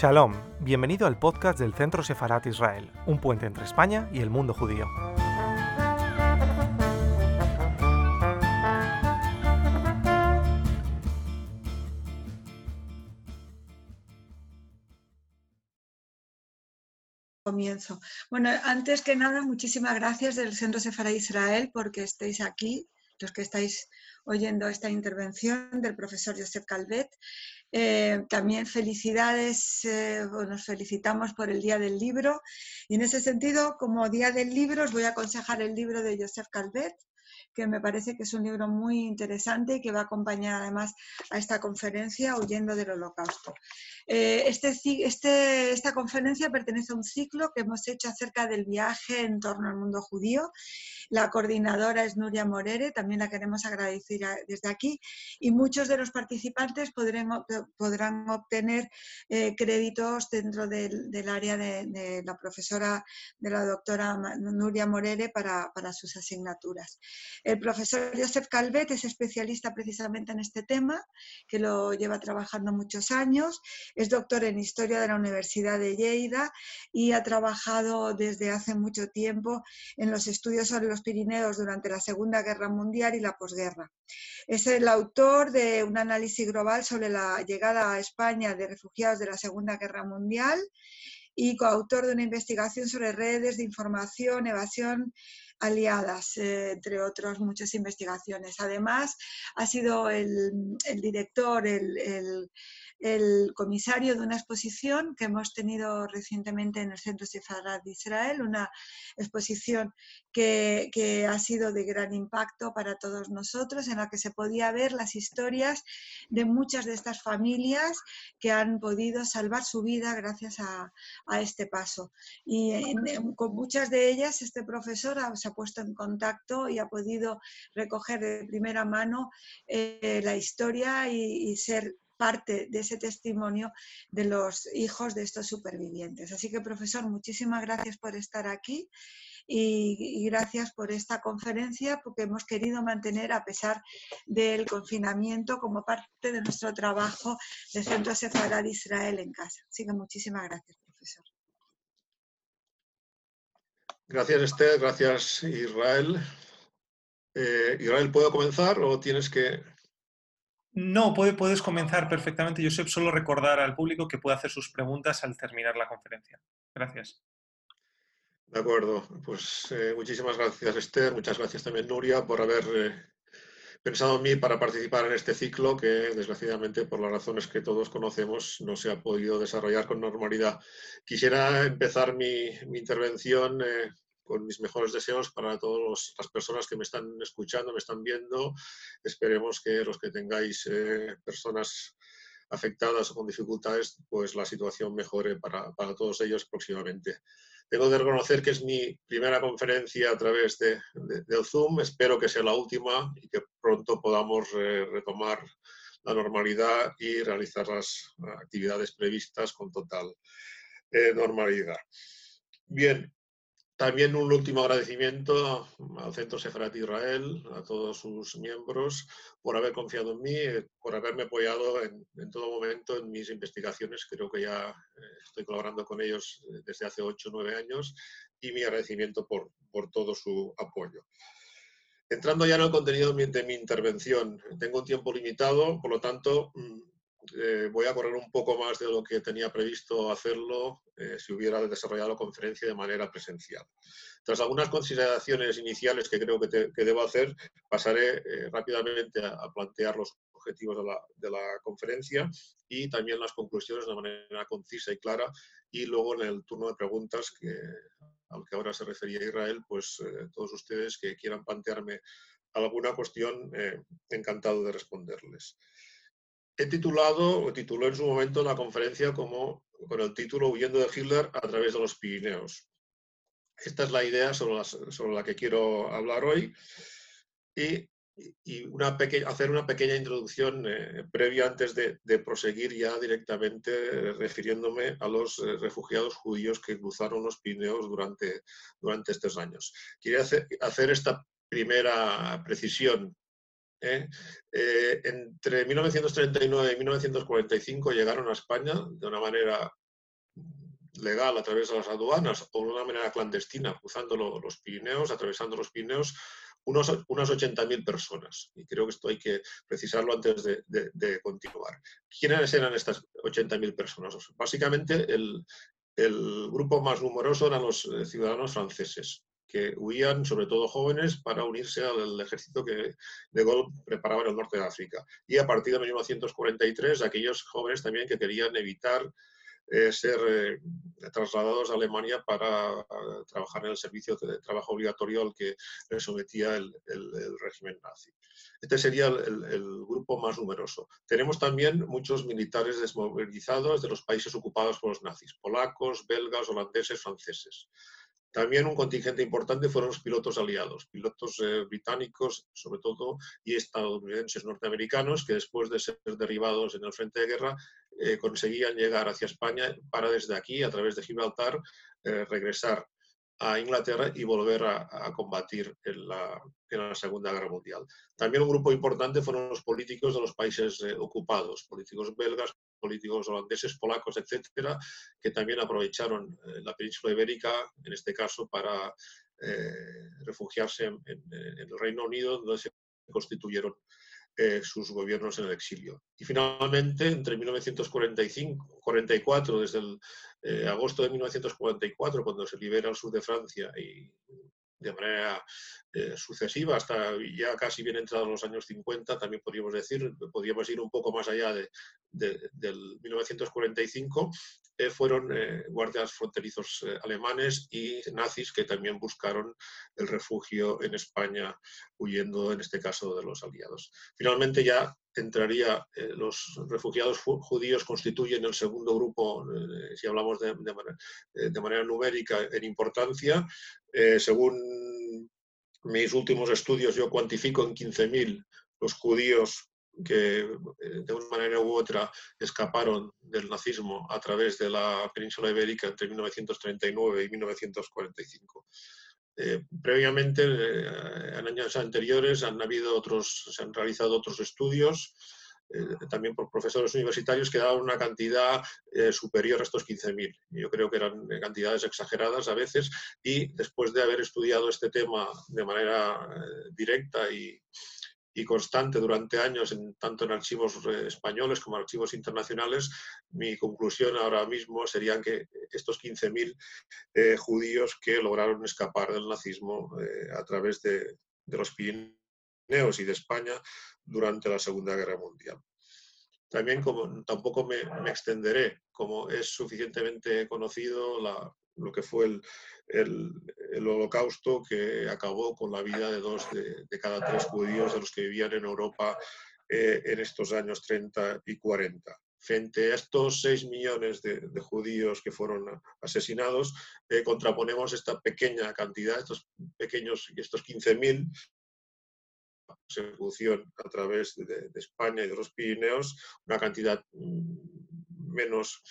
Shalom, bienvenido al podcast del Centro Sefarat Israel, un puente entre España y el mundo judío. comienzo. Bueno, antes que nada, muchísimas gracias del Centro Sefarat Israel porque estéis aquí, los que estáis oyendo esta intervención del profesor Josep Calvet. Eh, también felicidades, eh, nos felicitamos por el Día del Libro y en ese sentido, como Día del Libro, os voy a aconsejar el libro de Joseph Calvet, que me parece que es un libro muy interesante y que va a acompañar además a esta conferencia Huyendo del Holocausto. Eh, este, este, esta conferencia pertenece a un ciclo que hemos hecho acerca del viaje en torno al mundo judío. La coordinadora es Nuria Morere, también la queremos agradecer desde aquí, y muchos de los participantes podrán, obtener eh, créditos dentro del, área de, la profesora, de la doctora Nuria Morere para, sus asignaturas. El profesor Joseph Calvet es especialista precisamente en este tema, que lo lleva trabajando muchos años. Es doctor en Historia de la Universidad de Lleida y ha trabajado desde hace mucho tiempo en los estudios sobre los Pirineos durante la Segunda Guerra Mundial y la posguerra. Es el autor de un análisis global sobre la llegada a España de refugiados de la Segunda Guerra Mundial y coautor de una investigación sobre redes de información, evasión aliadas, eh, entre otras muchas investigaciones. Además, ha sido el, director, el el comisario de una exposición que hemos tenido recientemente en el Centro Sefarad de Israel, una exposición que, ha sido de gran impacto para todos nosotros, en la que se podía ver las historias de muchas de estas familias que han podido salvar su vida gracias a, este paso. Y con muchas de ellas este profesor se ha puesto en contacto y ha podido recoger de primera mano eh, la historia y ser parte de ese testimonio de los hijos de estos supervivientes. Así que, profesor, muchísimas gracias por estar aquí y, gracias por esta conferencia porque hemos querido mantener, a pesar del confinamiento, como parte de nuestro trabajo de Centro Sefarad Israel en casa. Así que muchísimas gracias, profesor. Gracias, Esther. Gracias, Israel. Eh, Israel, ¿puedo comenzar o tienes que...? No, puedes comenzar perfectamente. Sé solo recordar al público que puede hacer sus preguntas al terminar la conferencia. Gracias. De acuerdo. Pues eh, muchísimas gracias, Esther. Muchas gracias también, Nuria, por haber eh, pensado en mí para participar en este ciclo que, desgraciadamente, por las razones que todos conocemos, no se ha podido desarrollar con normalidad. Quisiera empezar mi, intervención eh, con mis mejores deseos para todas las personas que me están escuchando, me están viendo. Esperemos que los que tengáis eh, personas afectadas o con dificultades, pues la situación mejore para, para, todos ellos próximamente. Tengo de reconocer que es mi primera conferencia a través de, de, Zoom. Espero que sea la última y que pronto podamos eh, retomar la normalidad y realizar las actividades previstas con total eh, normalidad. Bien, también un último agradecimiento al Centro Sefarat Israel, a todos sus miembros, por haber confiado en mí, por haberme apoyado en, todo momento en mis investigaciones. Creo que ya eh, estoy colaborando con ellos eh, desde hace 8 o 9 años y mi agradecimiento por, por todo su apoyo. Entrando ya en el contenido de mi intervención, tengo un tiempo limitado, por lo tanto, mm, eh, voy a correr un poco más de lo que tenía previsto hacerlo eh, si hubiera desarrollado la conferencia de manera presencial. Tras algunas consideraciones iniciales que creo que, debo hacer, pasaré eh, rápidamente a, plantear los objetivos de la, de la, conferencia y también las conclusiones de manera concisa y clara. Y luego en el turno de preguntas, que, al que ahora se refería Israel, pues todos ustedes que quieran plantearme alguna cuestión, encantado de responderles he titulado, o tituló en su momento la conferencia como, con el título Huyendo de Hitler a través de los Pirineos. Esta es la idea sobre, sobre la que quiero hablar hoy y, y una hacer una pequeña introducción eh, previa antes de, de, proseguir ya directamente refiriéndome a los eh, refugiados judíos que cruzaron los Pirineos durante, durante estos años. Quería hacer, hacer esta primera precisión ¿eh? Eh, entre 1939 y 1945 llegaron a España de una manera legal a través de las aduanas o de una manera clandestina, cruzando los Pirineos, atravesando los Pirineos, unos, unas 80.000 personas. Y creo que esto hay que precisarlo antes de, continuar. ¿Quiénes eran estas 80.000 personas? básicamente el, grupo más numeroso eran los eh, ciudadanos franceses que huían, sobre todo jóvenes, para unirse al ejército que De Gaulle preparaba en el norte de África. Y a partir de 1943, aquellos jóvenes también que querían evitar eh, ser eh, trasladados a Alemania para trabajar en el servicio de trabajo obligatorio al que les sometía el, régimen nazi. Este sería el, el, grupo más numeroso. Tenemos también muchos militares desmovilizados de los países ocupados por los nazis, polacos, belgas, holandeses, franceses. También un contingente importante fueron los pilotos aliados, pilotos eh, británicos sobre todo y estadounidenses norteamericanos que después de ser derribados en el frente de guerra eh, conseguían llegar hacia España para desde aquí, a través de Gibraltar, eh, regresar a Inglaterra y volver a, combatir en la, en la, Segunda Guerra Mundial. También un grupo importante fueron los políticos de los países ocupados, políticos belgas, políticos holandeses, polacos, etcétera, que también aprovecharon eh, la península ibérica, en este caso, para eh, refugiarse en, el Reino Unido, donde se constituyeron eh, sus gobiernos en el exilio. Y finalmente, entre 1945, 44, desde agosto de 1944, cuando se libera el sur de Francia y de manera eh, sucesiva hasta ya casi bien entrados los años 50, también podríamos decir, podríamos ir un poco más allá de, del 1945, eh, fueron eh, guardias fronterizos alemanes y nazis que también buscaron el refugio en España, huyendo en este caso de los aliados. Finalmente ya entraría, los refugiados judíos constituyen el segundo grupo, si hablamos de, manera, de, manera, numérica, en importancia. según mis últimos estudios yo cuantifico en 15.000 los judíos que eh, de una manera u otra escaparon del nazismo a través de la península ibérica entre 1939 y 1945. Eh, previamente, eh, en años anteriores, han habido otros, se han realizado otros estudios eh, también por profesores universitarios que daban una cantidad superior a estos 15.000. Yo creo que eran cantidades exageradas a veces y después de haber estudiado este tema de manera directa y, y, constante durante años, en, tanto en archivos españoles como en archivos internacionales, mi conclusión ahora mismo sería que estos 15.000 judíos que lograron escapar del nazismo a través de, los Pirineos y de España durante la Segunda Guerra Mundial. También, como tampoco me, extenderé, como es suficientemente conocido lo que fue el, el, holocausto que acabó con la vida de dos de, cada tres judíos de los que vivían en Europa eh, en estos años 30 y 40. Frente a estos 6 millones de, judíos que fueron asesinados, eh, contraponemos esta pequeña cantidad, estos pequeños, estos 15.000 persecución a través de, España y de los Pirineos, una cantidad mm, menos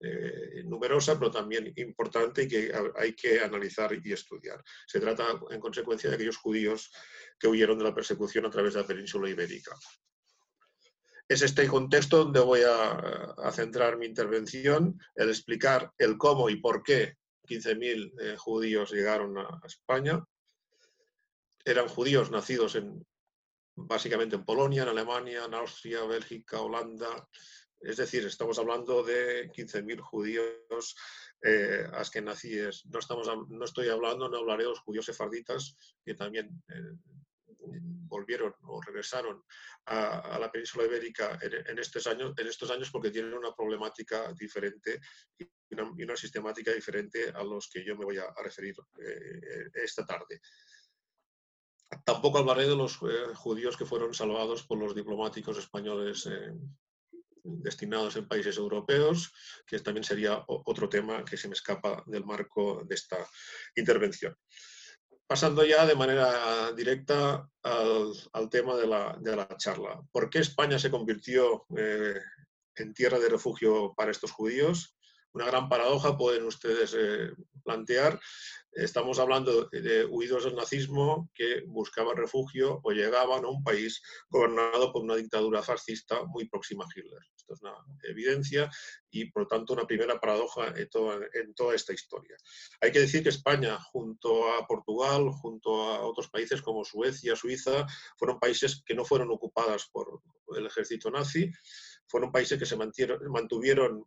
eh, numerosa, pero también importante y que hay que analizar y estudiar. Se trata, en consecuencia, de aquellos judíos que huyeron de la persecución a través de la península ibérica. Es este contexto donde voy a, centrar mi intervención, el explicar el cómo y por qué 15.000 eh, judíos llegaron a España. Eran judíos nacidos en, básicamente en Polonia, en Alemania, en Austria, Bélgica, Holanda. Es decir, estamos hablando de 15.000 judíos eh, askenazíes. No, estamos, no estoy hablando, no hablaré de los judíos sefarditas que también eh, volvieron o regresaron a, la península ibérica en, estos años, en estos años porque tienen una problemática diferente y una, sistemática diferente a los que yo me voy a, referir eh, esta tarde. Tampoco hablaré de los eh, judíos que fueron salvados por los diplomáticos españoles destinados en países europeos, que también sería otro tema que se me escapa del marco de esta intervención. Pasando ya de manera directa al, tema de la, charla. ¿Por qué España se convirtió eh, en tierra de refugio para estos judíos? Una gran paradoja pueden ustedes eh, plantear. Estamos hablando de huidos del nazismo que buscaban refugio o llegaban a un país gobernado por una dictadura fascista muy próxima a Hitler. Esto es una evidencia y, por lo tanto, una primera paradoja en toda, en toda esta historia. Hay que decir que España, junto a Portugal, junto a otros países como Suecia, Suiza, fueron países que no fueron ocupadas por el ejército nazi, fueron países que se mantuvieron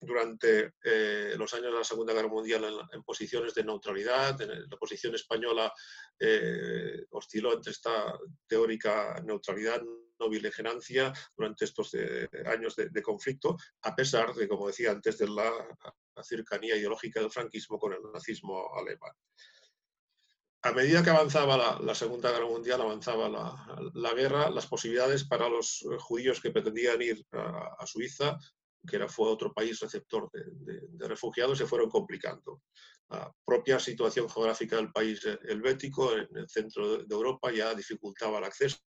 durante eh, los años de la Segunda Guerra Mundial en, posiciones de neutralidad. la posición española eh, osciló entre esta teórica neutralidad, no beligerancia durante estos eh, años de, conflicto, a pesar de, como decía antes, de la, cercanía ideológica del franquismo con el nazismo alemán. A medida que avanzaba la, Segunda Guerra Mundial, avanzaba la, guerra, las posibilidades para los judíos que pretendían ir a Suiza que era, fue otro país receptor de, refugiados, se fueron complicando. La propia situación geográfica del país helvético, en el centro de Europa, ya dificultaba el acceso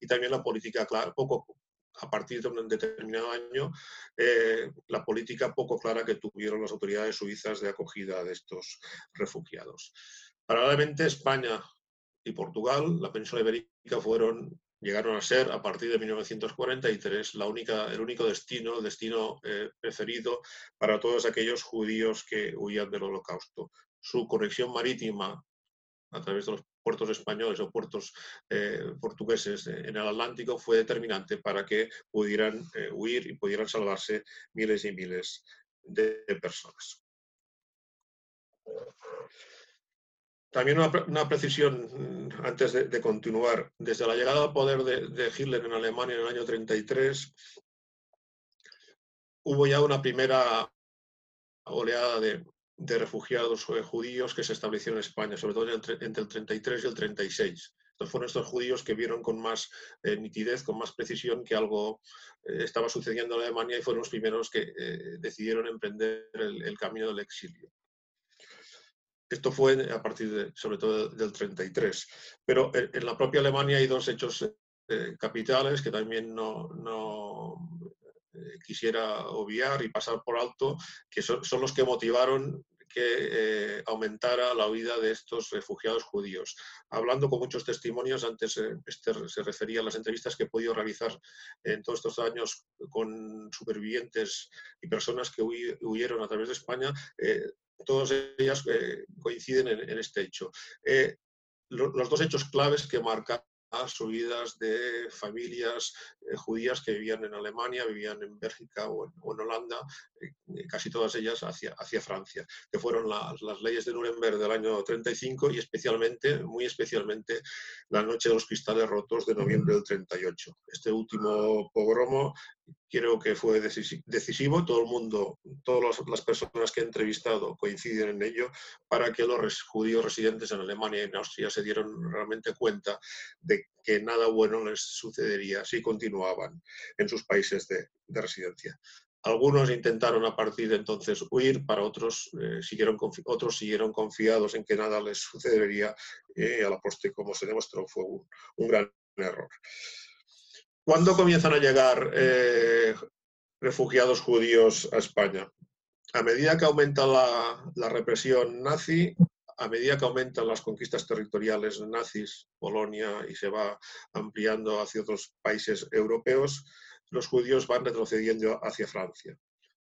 y también la política, poco a partir de un determinado año, eh, la política poco clara que tuvieron las autoridades suizas de acogida de estos refugiados. Paralelamente, España y Portugal, la península ibérica, fueron llegaron a ser, a partir de 1943, la única, el único destino, el destino eh, preferido para todos aquellos judíos que huían del holocausto. Su conexión marítima a través de los puertos españoles o puertos eh, portugueses en el Atlántico fue determinante para que pudieran eh, huir y pudieran salvarse miles y miles de personas. También una, precisión mm, antes de, continuar. Desde la llegada al poder de, Hitler en Alemania en el año 33, hubo ya una primera oleada de, refugiados eh, judíos que se establecieron en España, sobre todo entre, el 33 y el 36. Entonces fueron estos judíos que vieron con más eh, nitidez, con más precisión que algo eh, estaba sucediendo en Alemania y fueron los primeros que decidieron emprender el camino del exilio. Esto fue a partir, de, sobre todo, del 33. Pero en la propia Alemania hay dos hechos eh, capitales que también no, eh, quisiera obviar y pasar por alto, que son, los que motivaron que eh, aumentara la huida de estos refugiados judíos. Hablando con muchos testimonios, antes Esther se refería a las entrevistas que he podido realizar en todos estos años con supervivientes y personas que huyeron a través de España, todas ellas eh, coinciden en, este hecho. Eh, los dos hechos claves que marcan subidas de familias eh, judías que vivían en Alemania, vivían en Bélgica o en, Holanda, casi todas ellas hacia, hacia Francia, que fueron las, leyes de Nuremberg del año 35 y especialmente, muy especialmente, la noche de los cristales rotos de noviembre del 38. Este último pogromo creo que fue decisivo. Todo el mundo, todas las personas que he entrevistado coinciden en ello para que los judíos residentes en Alemania y en Austria se dieron realmente cuenta de que nada bueno les sucedería si continuaban en sus países de, residencia. Algunos intentaron a partir de entonces huir, para otros, eh, siguieron, otros siguieron confiados en que nada les sucedería y a la postre, como se demostró, fue un gran error. ¿Cuándo comienzan a llegar eh, refugiados judíos a España? A medida que aumenta la, represión nazi, a medida que aumentan las conquistas territoriales nazis, Polonia, y se va ampliando hacia otros países europeos, los judíos van retrocediendo hacia Francia.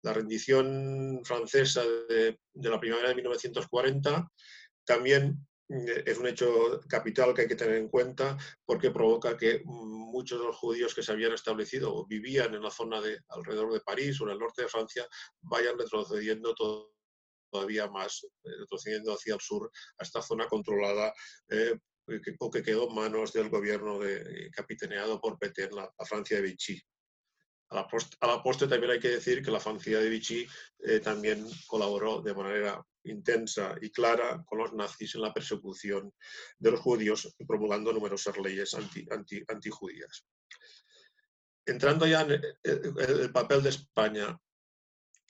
La rendición francesa de, la primavera de 1940 también es un hecho capital que hay que tener en cuenta porque provoca que muchos de los judíos que se habían establecido o vivían en la zona de alrededor de París o en el norte de Francia vayan retrocediendo todavía más, eh, retrocediendo hacia el sur a esta zona controlada eh, o que quedó en manos del gobierno de, capitaneado por Petain, la Francia de Vichy. A la, postre, también hay que decir que la Francia de Vichy eh, también colaboró de manera intensa y clara con los nazis en la persecución de los judíos, promulgando numerosas leyes anti, anti, antijudías. Entrando ya en el, papel de España,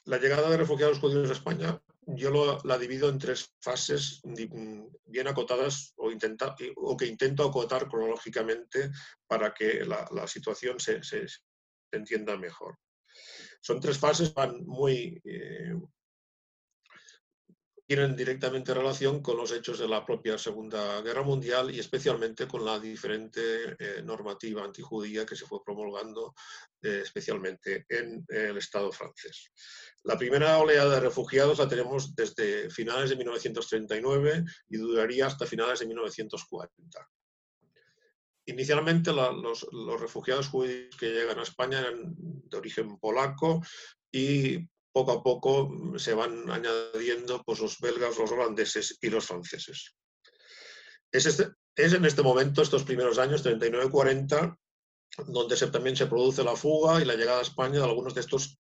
la llegada de refugiados judíos a España yo la divido en tres fases bien acotadas o, que intento acotar cronológicamente para que la, situación se, entienda mejor. Son tres fases, van muy, tienen directamente relación con los hechos de la propia Segunda Guerra Mundial y especialmente con la diferente eh, normativa antijudía que se fue promulgando eh, especialmente en el Estado francés. La primera oleada de refugiados la tenemos desde finales de 1939 y duraría hasta finales de 1940. Inicialmente los, los, refugiados judíos que llegan a España eran de origen polaco y poco a poco mm, se van añadiendo pues, los belgas, los holandeses y los franceses. Es, este, es en este momento, estos primeros años, 39-40, donde también se produce la fuga y la llegada a España de algunos de estos,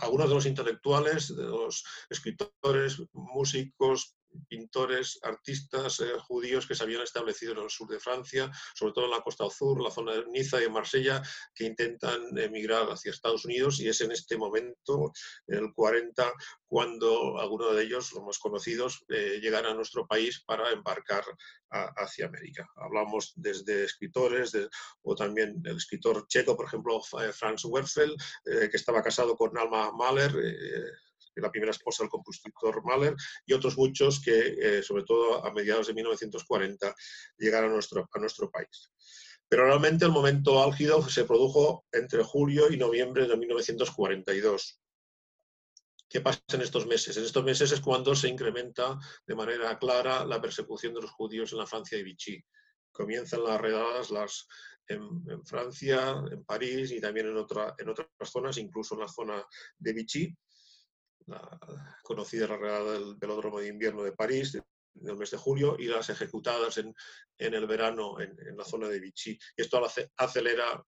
algunos de los intelectuales, de los escritores, músicos, pintores, artistas eh, judíos que se habían establecido en el sur de Francia, sobre todo en la costa sur, la zona de Niza y Marsella, que intentan emigrar hacia Estados Unidos y es en este momento, en el 40, cuando algunos de ellos, los más conocidos, eh, llegan a nuestro país para embarcar hacia América. Hablamos desde escritores o también el escritor checo, por ejemplo, Franz Werfel, eh, que estaba casado con Alma Mahler, la primera esposa del compositor Mahler, y otros muchos que, eh, sobre todo a mediados de 1940, llegaron a nuestro, a nuestro país. Pero realmente el momento álgido se produjo entre julio y noviembre de 1942. ¿Qué pasa en estos meses? En estos meses es cuando se incrementa de manera clara la persecución de los judíos en la Francia de Vichy. Comienzan las redadas en, Francia, en París y también en, otra, en otras zonas, incluso en la zona de Vichy la conocida la redada del velódromo de invierno de París, del mes de julio, y las ejecutadas en, el verano en, la zona de Vichy. Esto acelera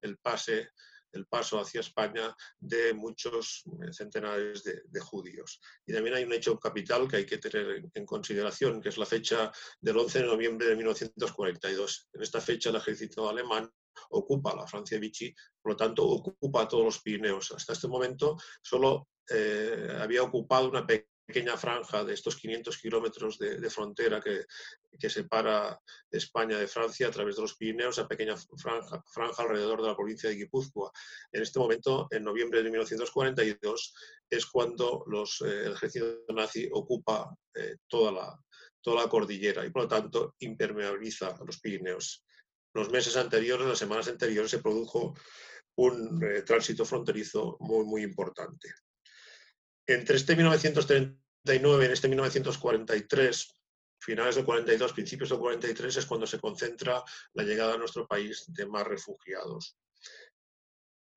el, pase, el paso hacia España de muchos eh, centenares de, judíos. Y también hay un hecho capital que hay que tener en, consideración, que es la fecha del 11 de noviembre de 1942. En esta fecha el ejército alemán ocupa la Francia Vichy, por lo tanto ocupa todos los Pirineos. Hasta este momento solo eh, había ocupado una pequeña franja de estos 500 kilómetros de, frontera que, separa España de Francia a través de los Pirineos, a pequeña franja, franja, alrededor de la provincia de Guipúzcoa. En este momento, en noviembre de 1942, es cuando los, eh, el ejército nazi ocupa eh, toda, la, toda la cordillera y, por lo tanto, impermeabiliza los Pirineos los meses anteriores, las semanas anteriores, se produjo un eh, tránsito fronterizo muy, muy importante. Entre este 1939 y este 1943, finales del 42, principios del 43, es cuando se concentra la llegada a nuestro país de más refugiados.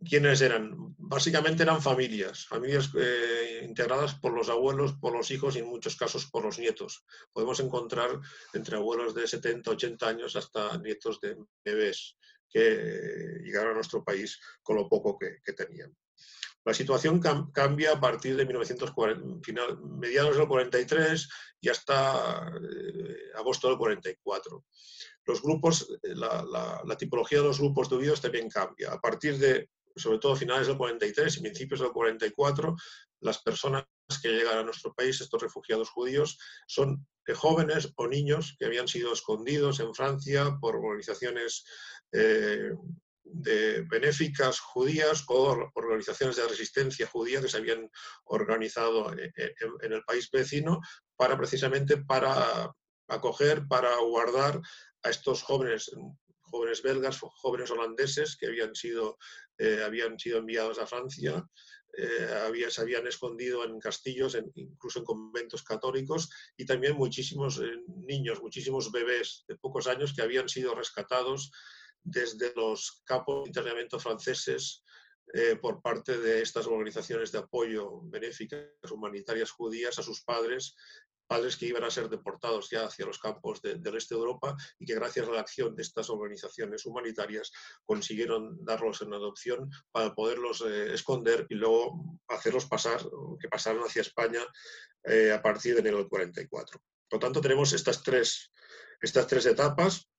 ¿Quiénes eran? Básicamente eran familias, familias eh, integradas por los abuelos, por los hijos y en muchos casos por los nietos. Podemos encontrar entre abuelos de 70, 80 años hasta nietos de bebés que llegaron a nuestro país con lo poco que, tenían. La situación cambia a partir de 1940, final, mediados del 43 y hasta eh, agosto del 44. Los grupos, eh, la, la, tipología de los grupos de huidos también cambia. A partir de sobre todo finales del 43 y principios del 44, las personas que llegan a nuestro país, estos refugiados judíos, son jóvenes o niños que habían sido escondidos en Francia por organizaciones eh, de benéficas judías o organizaciones de resistencia judía que se habían organizado en, en el país vecino para precisamente para acoger, para guardar a estos jóvenes jóvenes belgas, jóvenes holandeses que habían sido, eh, habían sido enviados a Francia, eh, se habían escondido en castillos, incluso en conventos católicos, y también muchísimos eh, niños, muchísimos bebés de pocos años que habían sido rescatados desde los campos de internamiento franceses por parte de estas organizaciones de apoyo benéficas humanitarias judías a sus padres padres que iban a ser deportados ya hacia los campos del este de Europa y que gracias a la acción de estas organizaciones humanitarias consiguieron darlos en adopción para poderlos eh, esconder y luego hacerlos pasar, que pasaran hacia España eh, a partir de enero del 44. Por lo tanto, tenemos estas tres, estas tres etapas.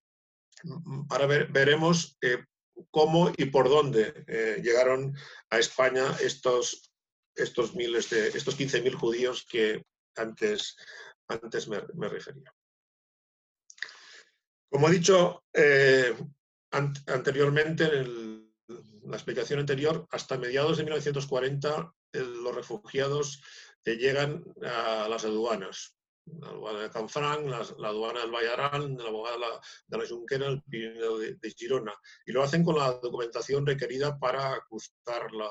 Ahora veremos eh, cómo y por dónde llegaron a España estos, estos, miles de, estos 15.000 judíos que antes, antes me, refería. Como he dicho eh, anteriormente, en la explicación anterior, hasta mediados de 1940 los refugiados llegan a las aduanas la aduana de Canfranc, la, la, aduana del Vallarán, la aduana de la Junquera, el Pirineo de, de, Girona. Y lo hacen con la documentación requerida para cruzar la,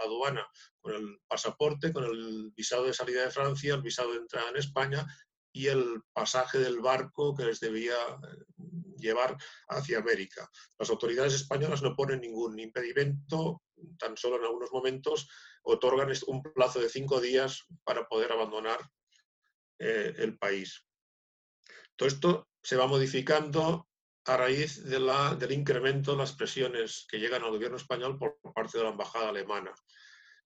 la, aduana, con el pasaporte, con el visado de salida de Francia, el visado de entrada en España y el pasaje del barco que les debía eh, llevar hacia América. Las autoridades españolas no ponen ningún impedimento, tan solo en algunos momentos otorgan un plazo de cinco días para poder abandonar eh, el país. Todo esto se va modificando a raíz del incremento de las presiones que llegan al gobierno español por parte de la embajada alemana.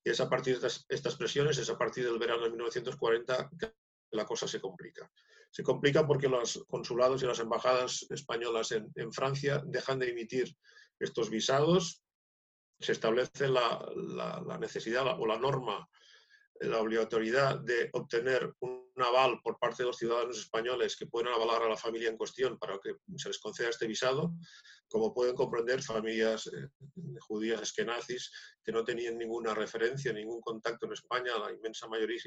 Y es a partir de estas, presiones, es a partir del verano de 1940 que la cosa se complica. Se complica porque los consulados y las embajadas españolas en, Francia dejan de emitir estos visados, se establece la necesidad o la norma, la obligatoriedad de obtener un aval por parte de los ciudadanos españoles que pueden avalar a la familia en cuestión para que se les conceda este visado, como pueden comprender familias eh, judías esquenazis que no tenían ninguna referencia, ningún contacto en España, la inmensa mayoría,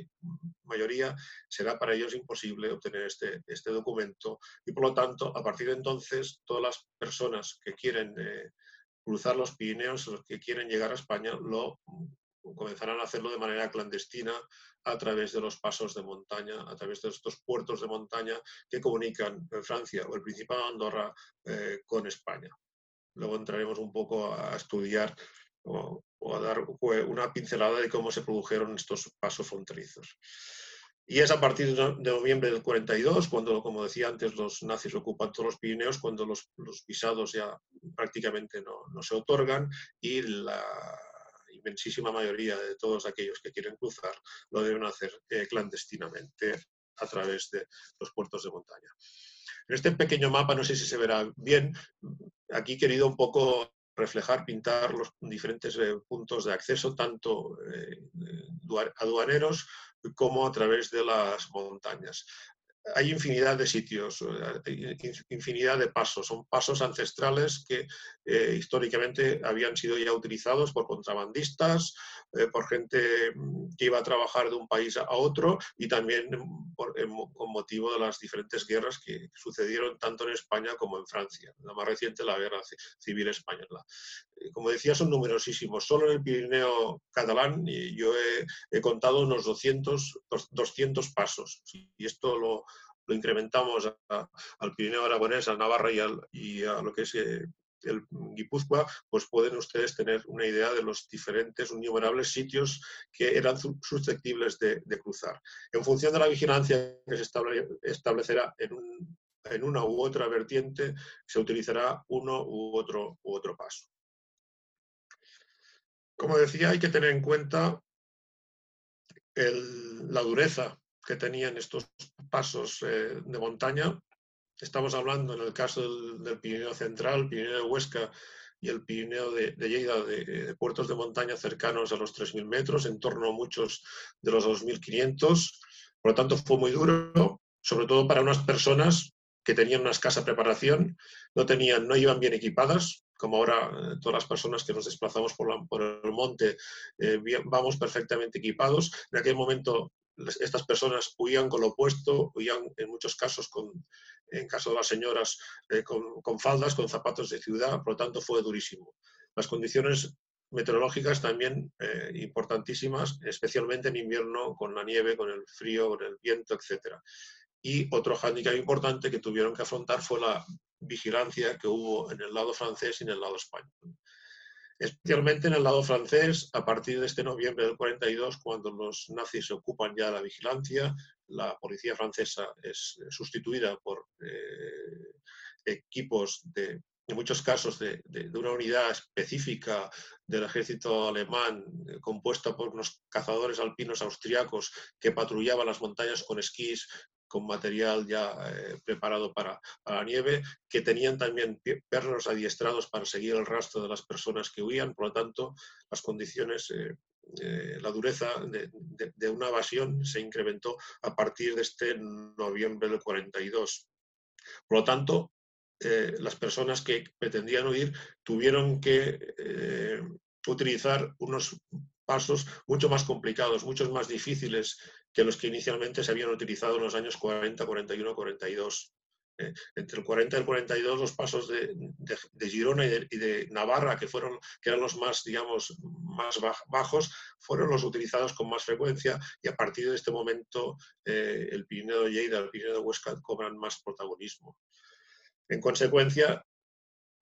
mayoría será para ellos imposible obtener este, este documento. Y por lo tanto a partir de entonces todas las personas que quieren eh, cruzar los Pirineos, los que quieren llegar a España, lo comenzarán a hacerlo de manera clandestina a través de los pasos de montaña, a través de estos puertos de montaña que comunican Francia o el Principado de Andorra eh, con España. Luego entraremos un poco a estudiar o, o, a dar una pincelada de cómo se produjeron estos pasos fronterizos. Y es a partir de noviembre del 42, cuando, como decía antes, los nazis ocupan todos los Pirineos, cuando los, los visados ya prácticamente no, no se otorgan y la, inmensísima mayoría de todos aquellos que quieren cruzar lo deben hacer eh, clandestinamente a través de los puertos de montaña. En este pequeño mapa, no sé si se verá bien, aquí he querido un poco reflejar, pintar los diferentes eh, puntos de acceso, tanto eh, aduaneros como a través de las montañas hay infinidad de sitios, eh, infinidad de pasos. Son pasos ancestrales que eh, históricamente habían sido ya utilizados por contrabandistas, eh, por gente mm, que iba a trabajar de un país a otro y también por, con motivo de las diferentes guerras que sucedieron tanto en España como en Francia. La más reciente, la Guerra Civil Española. Como decía, son numerosísimos. Solo en el Pirineo catalán yo he, he contado unos 200, 200 pasos. Y esto lo, lo incrementamos a, al Pirineo Aragonés, al Navarra y, al, a lo que es eh, el Guipúzcoa, pues pueden ustedes tener una idea de los diferentes, innumerables sitios que eran susceptibles de, cruzar. En función de la vigilancia que se estable, establecerá en, un, en, una u otra vertiente, se utilizará uno u otro, u otro paso. Como decía, hay que tener en cuenta la dureza que tenían estos pasos eh, de montaña. Estamos hablando en el caso del, del, Pirineo Central, Pirineo de Huesca y el Pirineo de, de Lleida, de, de, puertos de montaña cercanos a los 3.000 metros, en torno a muchos de los 2.500. Por lo tanto, fue muy duro, sobre todo para unas personas que tenían una escasa preparación, no, tenían, no iban bien equipadas, como ahora eh, todas las personas que nos desplazamos por, la, por el monte eh, vamos perfectamente equipados. En aquel momento estas personas huían con lo opuesto, huían en muchos casos, con, en caso de las señoras, eh, con, con, faldas, con zapatos de ciudad, por lo tanto fue durísimo. Las condiciones meteorológicas también eh, importantísimas, especialmente en invierno, con la nieve, con el frío, con el viento, etc. Y otro hándicap importante que tuvieron que afrontar fue la vigilancia que hubo en el lado francés y en el lado español especialmente en el lado francés, a partir de este noviembre del 42, cuando los nazis ocupan ya la vigilancia, la policía francesa es sustituida por eh, equipos de, en muchos casos de, de, de, una unidad específica del ejército alemán eh, compuesta por unos cazadores alpinos austriacos que patrullaban las montañas con esquís, con material ya eh, preparado para, la nieve, que tenían también perros adiestrados para seguir el rastro de las personas que huían, por lo tanto, las condiciones, eh, eh, la dureza de, de, una evasión se incrementó a partir de este noviembre del 42. Por lo tanto, las personas que pretendían huir tuvieron que utilizar unos pasos mucho más complicados, muchos más difíciles que los que inicialmente se habían utilizado en los años 40, 41, 42. entre el 40 y el 42 los pasos de, Girona y de, Navarra, que, fueron, que eran los más, digamos, más bajos, fueron los utilizados con más frecuencia y a partir de este momento eh, el Pirineo de Lleida, el Pirineo de Huesca cobran más protagonismo. En consecuencia,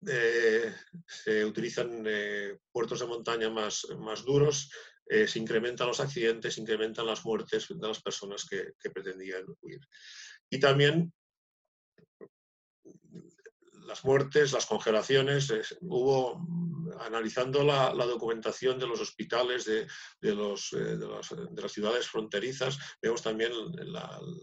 eh, se utilizan eh, puertos de montaña más, más duros, eh, se incrementan los accidentes, se incrementan las muertes de las personas que, que pretendían huir. Y también las muertes, las congelaciones, hubo, analizando la, documentación de los hospitales de, los, eh, de, las ciudades fronterizas, vemos también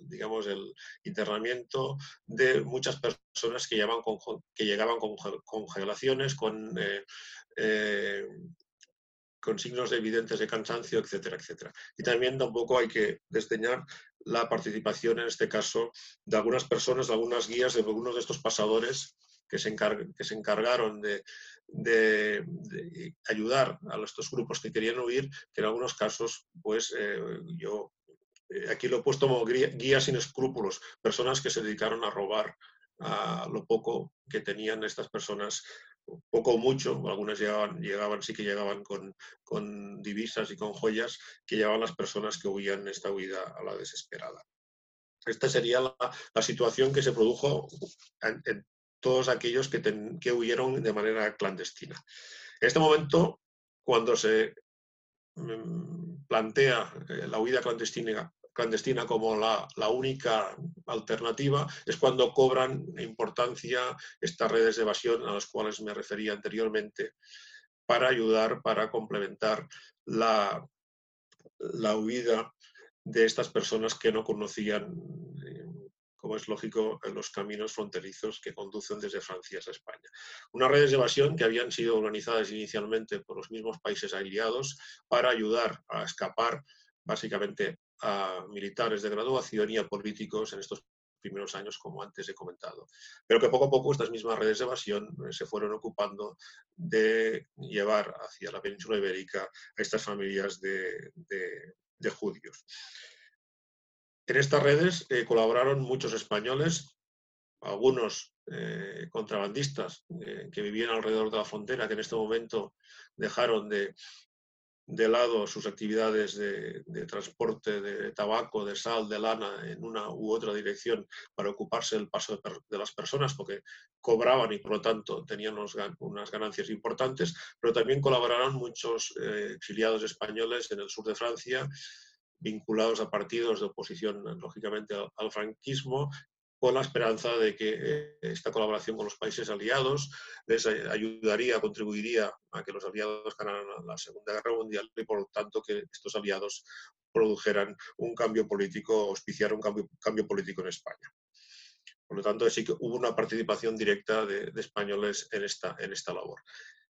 digamos, el internamiento de muchas personas que, llegaban con, que llegaban con congelaciones, con eh, eh, con signos evidentes de cansancio, etcétera, etcétera. Y también tampoco hay que desdeñar la participación, en este caso, de algunas personas, de algunas guías, de algunos de estos pasadores que se, que se encargaron de, ayudar a estos grupos que querían huir, que en algunos casos, pues eh, yo eh, aquí lo he puesto como guías sin escrúpulos, personas que se dedicaron a robar a lo poco que tenían estas personas poco o mucho, algunas llegaban, llegaban, sí que llegaban con, con, divisas y con joyas que llevaban las personas que huían esta huida a la desesperada. Esta sería la, situación que se produjo en, todos aquellos que, huyeron de manera clandestina. En este momento, cuando se mm, plantea eh, la huida clandestina como la, única alternativa, es cuando cobran importancia estas redes de evasión a las cuales me refería anteriormente, para ayudar, para complementar la, la huida de estas personas que no conocían, como es lógico, los caminos fronterizos que conducen desde Francia a España. Unas redes de evasión que habían sido organizadas inicialmente por los mismos países aliados para ayudar a escapar básicamente a militares de graduación y a políticos en estos primeros años, como antes he comentado. Pero que poco a poco estas mismas redes de evasión eh, se fueron ocupando de llevar hacia la península ibérica a estas familias de, judíos. En estas redes eh, colaboraron muchos españoles, algunos eh, contrabandistas que vivían alrededor de la frontera, que en este momento dejaron de, de lado sus actividades de, transporte de tabaco, de sal, de lana en una u otra dirección para ocuparse del paso de, las personas porque cobraban y por lo tanto tenían unas ganancias importantes, pero también colaboraron muchos eh, exiliados españoles en el sur de Francia vinculados a partidos de oposición, lógicamente, al franquismo con la esperanza de que eh, esta colaboración con los países aliados les ayudaría, contribuiría a que los aliados ganaran la Segunda Guerra Mundial y por lo tanto que estos aliados produjeran un cambio político, auspiciaran un cambio, cambio político en España. Por lo tanto, sí que hubo una participación directa de, españoles en esta, en esta labor.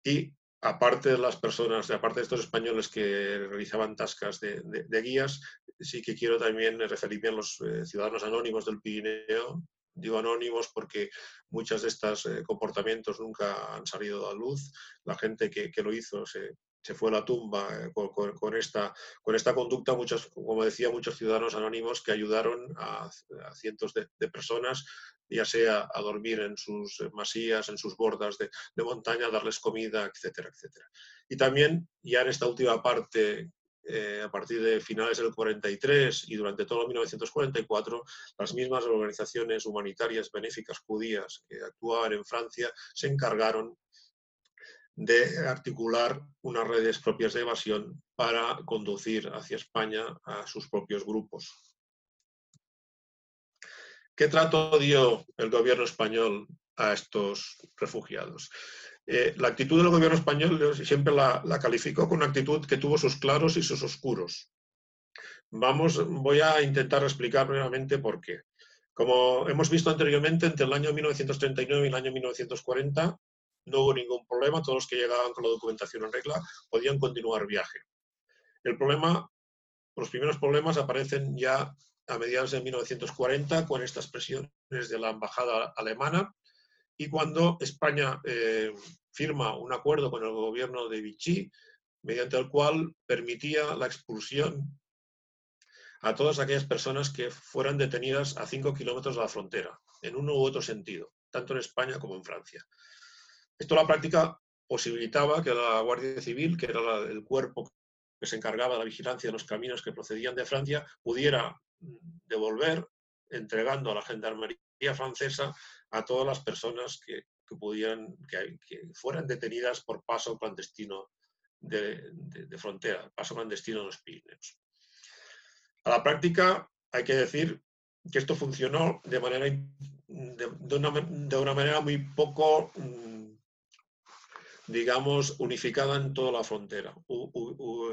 Y aparte de las personas, aparte de estos españoles que realizaban tascas de, guías, sí que quiero también referirme a los eh, ciudadanos anónimos del Pirineo. Digo anónimos porque muchos de estos eh, comportamientos nunca han salido a luz. La gente que, lo hizo se, fue a la tumba eh, con, esta, con esta conducta, muchos, como decía, muchos ciudadanos anónimos que ayudaron a, cientos de, personas ya sea a dormir en sus masías, en sus bordas de, montaña, darles comida, etcétera, etcétera. Y también, ya en esta última parte, eh, a partir de finales del 43 y durante todo el 1944, las mismas organizaciones humanitarias benéficas judías que actuaban en Francia se encargaron de articular unas redes propias de evasión para conducir hacia España a sus propios grupos. ¿Qué trato dio el gobierno español a estos refugiados? Eh, la actitud del gobierno español siempre la, la calificó con una actitud que tuvo sus claros y sus oscuros. Vamos, voy a intentar explicar brevemente por qué. Como hemos visto anteriormente, entre el año 1939 y el año 1940 no hubo ningún problema, todos los que llegaban con la documentación en regla podían continuar viaje. El problema, los primeros problemas aparecen ya a mediados de 1940 con estas presiones de la embajada alemana y cuando España eh, firma un acuerdo con el gobierno de Vichy, mediante el cual permitía la expulsión a todas aquellas personas que fueran detenidas a cinco kilómetros de la frontera, en uno u otro sentido, tanto en España como en Francia. Esto la práctica posibilitaba que la Guardia Civil, que era el cuerpo que se encargaba de la vigilancia de los caminos que procedían de Francia, pudiera mm, devolver, entregando a la Gendarmería francesa, a todas las personas que, que, fueran detenidas por paso clandestino de, frontera, paso clandestino de los Pirineos. A la práctica, hay que decir que esto funcionó de, manera, de, una, de una manera muy poco mm, digamos, unificada en toda la frontera.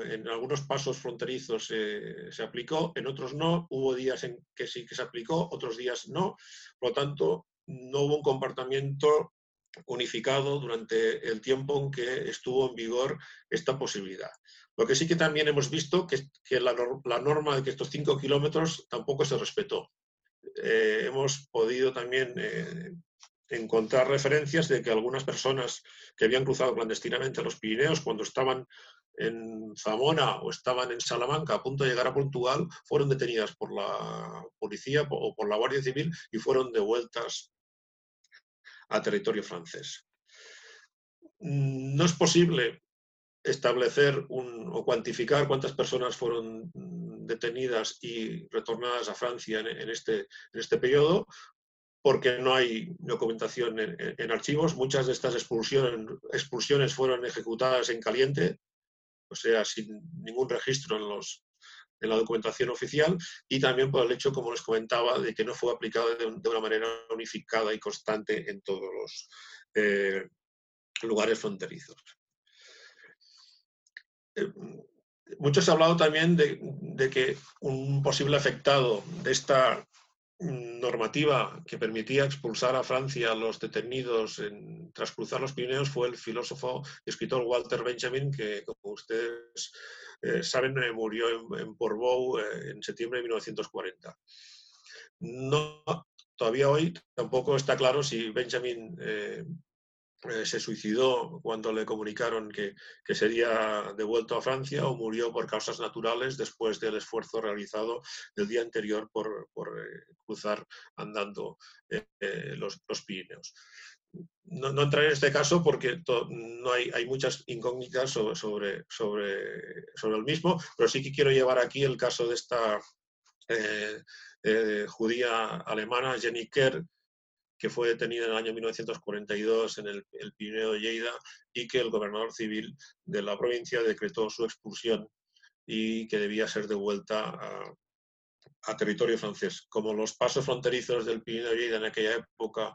en algunos pasos fronterizos se aplicó, en otros no. Hubo días en que sí que se aplicó, otros días no. Por lo tanto, no hubo un comportamiento unificado durante el tiempo en que estuvo en vigor esta posibilidad. Lo que sí que también hemos visto que, que la, norma de que estos cinco kilómetros tampoco se respetó. Eh, hemos podido también eh, encontrar referencias de que algunas personas que habían cruzado clandestinamente los Pirineos cuando estaban en Zamora o estaban en Salamanca a punto de llegar a Portugal, fueron detenidas por la policía o por la Guardia Civil y fueron devueltas a territorio francés. No es posible establecer o cuantificar cuántas personas fueron detenidas y retornadas a Francia en, este, en este periodo, porque no hay documentación en, archivos. Muchas de estas expulsiones, fueron ejecutadas en caliente, o sea, sin ningún registro en, los, en la documentación oficial, y también por el hecho, como les comentaba, de que no fue aplicado de, una manera unificada y constante en todos los eh, lugares fronterizos. Eh, mucho ha hablado también de que un posible afectado de esta normativa que permitía expulsar a Francia a los detenidos en, tras cruzar los Pirineos fue el filósofo y escritor Walter Benjamin, que como ustedes eh, saben eh, murió en, en eh, en septiembre de 1940. No, todavía hoy tampoco está claro si Benjamin se suicidó cuando le comunicaron que, sería devuelto a Francia o murió por causas naturales después del esfuerzo realizado el día anterior por, eh, cruzar andando eh, los, Pirineos. No, entraré en este caso porque no hay, hay, muchas incógnitas sobre, sobre, sobre, el mismo, pero sí que quiero llevar aquí el caso de esta judía alemana, Jenny Kerr, que fue detenida en el año 1942 en el, Pirineo de Lleida y que el gobernador civil de la provincia decretó su expulsión y que debía ser devuelta a, territorio francés. Como los pasos fronterizos del Pirineo Lleida en aquella época,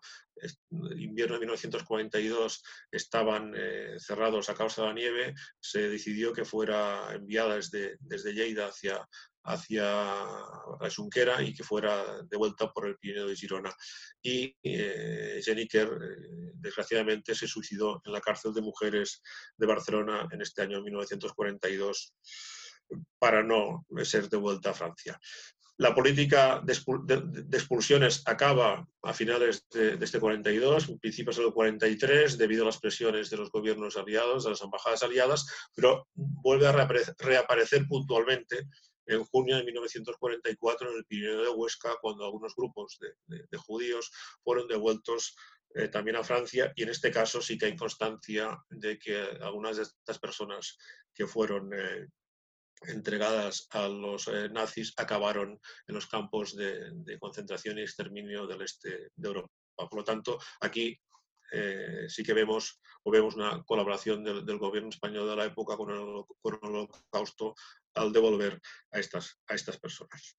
invierno de 1942, estaban eh, cerrados a causa de la nieve, se decidió que fuera enviada desde, desde Lleida hacia, hacia la Junquera y que fuera devuelta por el Pirineo de Girona. Y eh, eh, desgraciadamente, se suicidó en la cárcel de mujeres de Barcelona en este año 1942 para no ser devuelta a Francia. La política de, expulsiones acaba a finales de, este 42, en principio del 43, debido a las presiones de los gobiernos aliados, de las embajadas aliadas, pero vuelve a reaparecer puntualmente en junio de 1944 en el Pirineo de Huesca, cuando algunos grupos de, judíos fueron devueltos eh, también a Francia y en este caso sí que hay constancia de que algunas de estas personas que fueron eh, entregadas a los eh, nazis acabaron en los campos de, concentración y exterminio del este de Europa. Por lo tanto, aquí sí que vemos o vemos una colaboración del, gobierno español de la época con el holocausto al devolver a estas, a estas personas.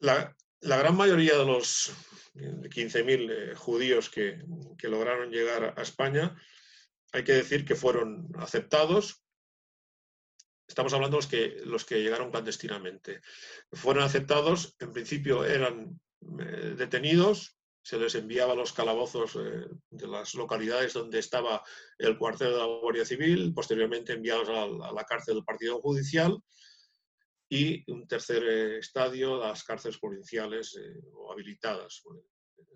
La, gran mayoría de los 15.000 eh, judíos que, lograron llegar a España, hay que decir que fueron aceptados. Estamos hablando de los que, los que llegaron clandestinamente. Fueron aceptados, en principio eran eh, detenidos, se les enviaba a los calabozos eh, de las localidades donde estaba el cuartel de la Guardia Civil, posteriormente enviados a la, cárcel del partido judicial y un tercer eh, estadio, las cárceles provinciales eh, o habilitadas.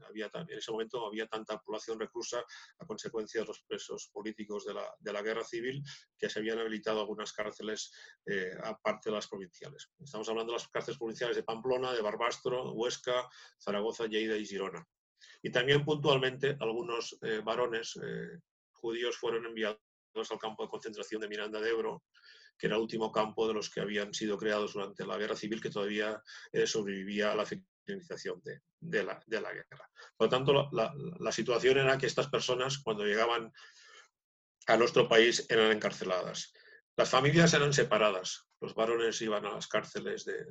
Había, en ese momento había tanta población reclusa a consecuencia de los presos políticos de la, de la guerra civil que se habían habilitado algunas cárceles aparte de las provinciales. Estamos hablando de las cárceles provinciales de Pamplona, de Barbastro, Huesca, Zaragoza, Lleida y Girona. Y también puntualmente algunos varones judíos fueron enviados al campo de concentración de Miranda de Ebro, que era el último campo de los que habían sido creados durante la guerra civil, que todavía eh, sobrevivía a la finalización de, la, guerra. Por lo tanto, la, situación era que estas personas, cuando llegaban a nuestro país, eran encarceladas. Las familias eran separadas. Los varones iban a las cárceles de,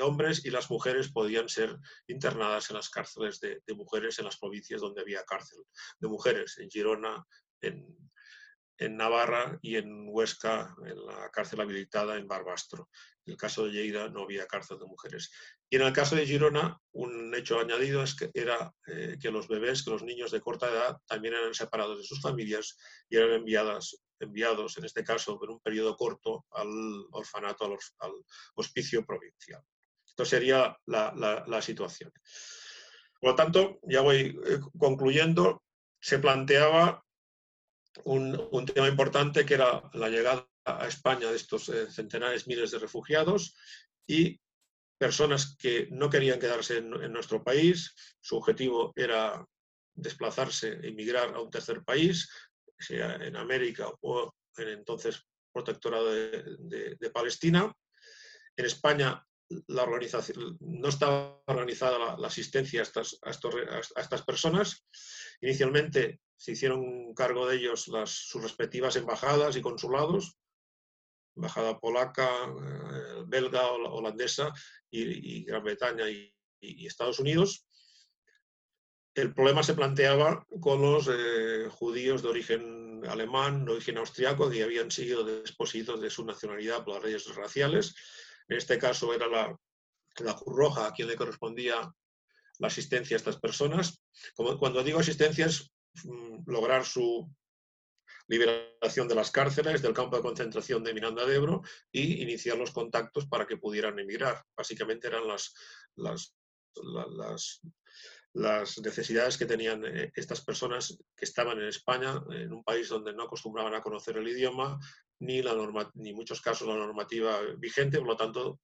hombres y las mujeres podían ser internadas en las cárceles de, mujeres en las provincias donde había cárcel de mujeres, en Girona, en, en Navarra y en Huesca, en la cárcel habilitada en Barbastro. En el caso de Lleida no había cárcel de mujeres. Y en el caso de Girona, un hecho añadido es que era eh, que los bebés, que los niños de corta edad también eran separados de sus familias y eran enviadas, enviados, en este caso, por un periodo corto, al orfanato, al, hospicio provincial. Esto sería la, la situación. Por lo tanto, ya voy eh, concluyendo, se planteaba un, tema importante que era la llegada a España de estos eh, centenares, miles de refugiados y personas que no querían quedarse en, nuestro país. Su objetivo era desplazarse, emigrar a un tercer país, sea en América o en entonces protectorado de, Palestina. En España la organización, no estaba organizada la, asistencia a estas, a, estas personas. Inicialmente se hicieron cargo de ellos las, sus respectivas embajadas y consulados, embajada polaca, eh, belga, holandesa y, Gran Bretaña y, Estados Unidos. El problema se planteaba con los eh, judíos de origen alemán, de origen austriaco, que habían sido despositos de su nacionalidad por las leyes raciales. En este caso era la, la Cruz Roja a quien le correspondía la asistencia a estas personas. Cuando digo asistencia es Mm, lograr su liberación de las cárceles, del campo de concentración de Miranda de Ebro y iniciar los contactos para que pudieran emigrar. Básicamente eran las, las, las, necesidades que tenían eh, estas personas que estaban en España, en un país donde no acostumbraban a conocer el idioma, ni, la norma, ni en muchos casos la normativa vigente, por lo tanto